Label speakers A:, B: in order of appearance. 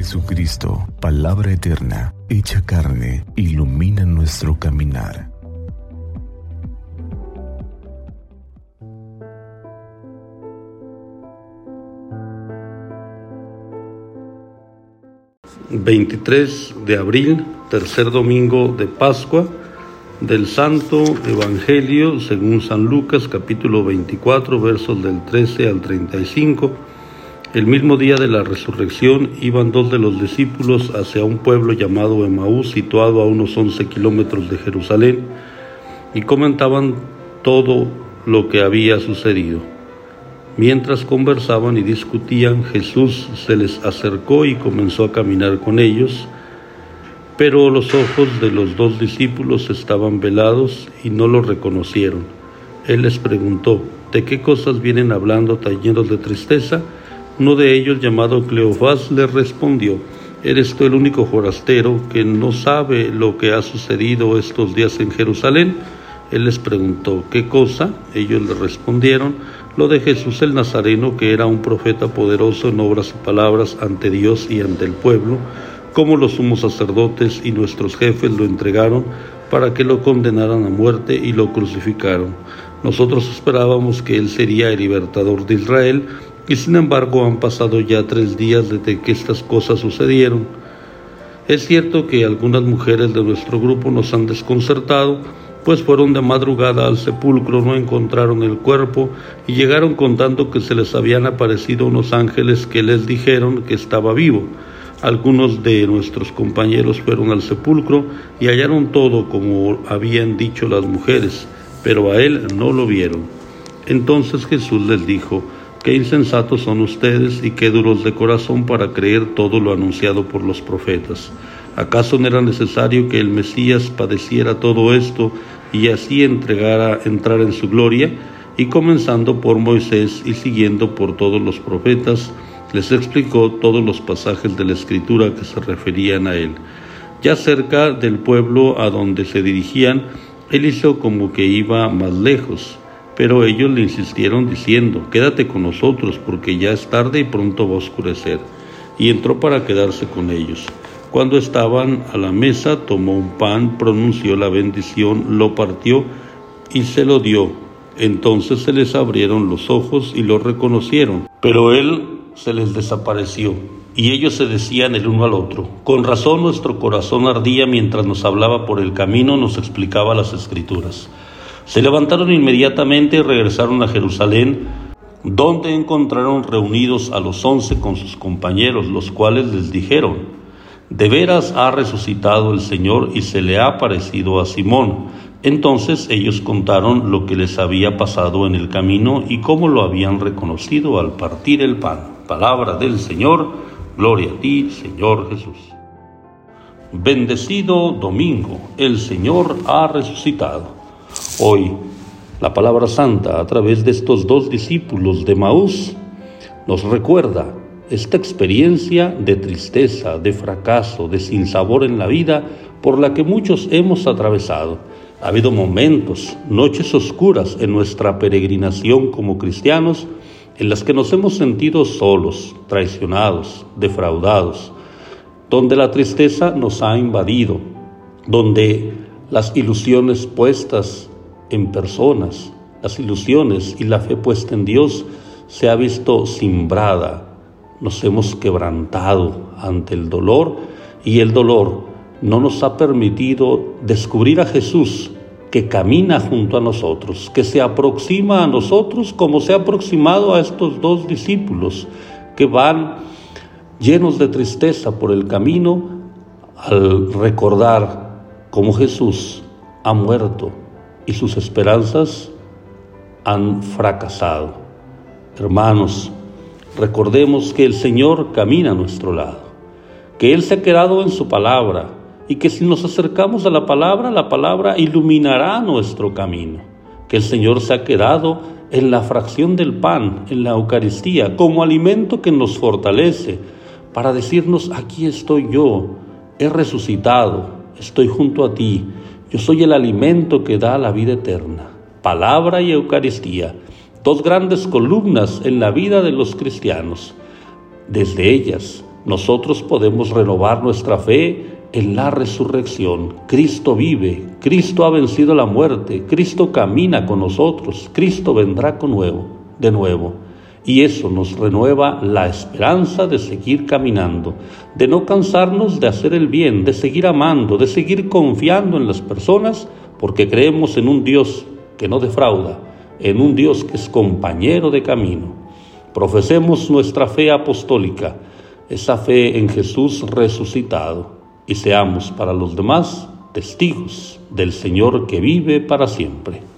A: Jesucristo, palabra eterna, hecha carne, ilumina nuestro caminar.
B: ...23 de abril, tercer domingo de Pascua... ...del Santo Evangelio según San Lucas, capítulo 24, versos del 13 al 35 el mismo día de la resurrección iban dos de los discípulos hacia un pueblo llamado Emaús, situado a unos 11 kilómetros de Jerusalén, y comentaban todo lo que había sucedido. Mientras conversaban y discutían, Jesús se les acercó y comenzó a caminar con ellos, pero los ojos de los dos discípulos estaban velados y no lo reconocieron. Él les preguntó, ¿de qué cosas vienen hablando tan de tristeza? Uno de ellos, llamado Cleofás, le respondió, ¿Eres tú el único forastero que no sabe lo que ha sucedido estos días en Jerusalén? Él les preguntó, ¿qué cosa? Ellos le respondieron, lo de Jesús el Nazareno, que era un profeta poderoso en obras y palabras ante Dios y ante el pueblo, como los sumos sacerdotes y nuestros jefes lo entregaron para que lo condenaran a muerte y lo crucificaron. Nosotros esperábamos que él sería el libertador de Israel, y sin embargo han pasado ya tres días desde que estas cosas sucedieron. Es cierto que algunas mujeres de nuestro grupo nos han desconcertado, pues fueron de madrugada al sepulcro, no encontraron el cuerpo y llegaron contando que se les habían aparecido unos ángeles que les dijeron que estaba vivo. Algunos de nuestros compañeros fueron al sepulcro y hallaron todo como habían dicho las mujeres, pero a él no lo vieron. Entonces Jesús les dijo, Qué insensatos son ustedes y qué duros de corazón para creer todo lo anunciado por los profetas. ¿Acaso no era necesario que el Mesías padeciera todo esto y así entregara entrar en su gloria? Y comenzando por Moisés y siguiendo por todos los profetas, les explicó todos los pasajes de la escritura que se referían a él. Ya cerca del pueblo a donde se dirigían, él hizo como que iba más lejos pero ellos le insistieron diciendo, quédate con nosotros porque ya es tarde y pronto va a oscurecer. Y entró para quedarse con ellos. Cuando estaban a la mesa, tomó un pan, pronunció la bendición, lo partió y se lo dio. Entonces se les abrieron los ojos y lo reconocieron, pero él se les desapareció. Y ellos se decían el uno al otro. Con razón nuestro corazón ardía mientras nos hablaba por el camino, nos explicaba las escrituras. Se levantaron inmediatamente y regresaron a Jerusalén, donde encontraron reunidos a los once con sus compañeros, los cuales les dijeron, de veras ha resucitado el Señor y se le ha parecido a Simón. Entonces ellos contaron lo que les había pasado en el camino y cómo lo habían reconocido al partir el pan. Palabra del Señor, gloria a ti, Señor Jesús. Bendecido domingo, el Señor ha resucitado. Hoy, la palabra santa a través de estos dos discípulos de Maús nos recuerda esta experiencia de tristeza, de fracaso, de sinsabor en la vida por la que muchos hemos atravesado. Ha habido momentos, noches oscuras en nuestra peregrinación como cristianos en las que nos hemos sentido solos, traicionados, defraudados, donde la tristeza nos ha invadido, donde las ilusiones puestas en personas, las ilusiones y la fe puesta en Dios se ha visto simbrada. Nos hemos quebrantado ante el dolor y el dolor no nos ha permitido descubrir a Jesús que camina junto a nosotros, que se aproxima a nosotros como se ha aproximado a estos dos discípulos que van llenos de tristeza por el camino al recordar como Jesús ha muerto y sus esperanzas han fracasado. Hermanos, recordemos que el Señor camina a nuestro lado, que Él se ha quedado en su palabra y que si nos acercamos a la palabra, la palabra iluminará nuestro camino, que el Señor se ha quedado en la fracción del pan, en la Eucaristía, como alimento que nos fortalece para decirnos, aquí estoy yo, he resucitado, estoy junto a ti, yo soy el alimento que da la vida eterna. Palabra y Eucaristía, dos grandes columnas en la vida de los cristianos. Desde ellas nosotros podemos renovar nuestra fe en la resurrección. Cristo vive, Cristo ha vencido la muerte, Cristo camina con nosotros, Cristo vendrá con nuevo, de nuevo. Y eso nos renueva la esperanza de seguir caminando, de no cansarnos de hacer el bien, de seguir amando, de seguir confiando en las personas, porque creemos en un Dios que no defrauda, en un Dios que es compañero de camino. Profesemos nuestra fe apostólica, esa fe en Jesús resucitado y seamos para los demás testigos del Señor que vive para siempre.